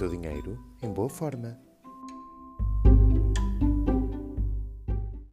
teu dinheiro em boa forma.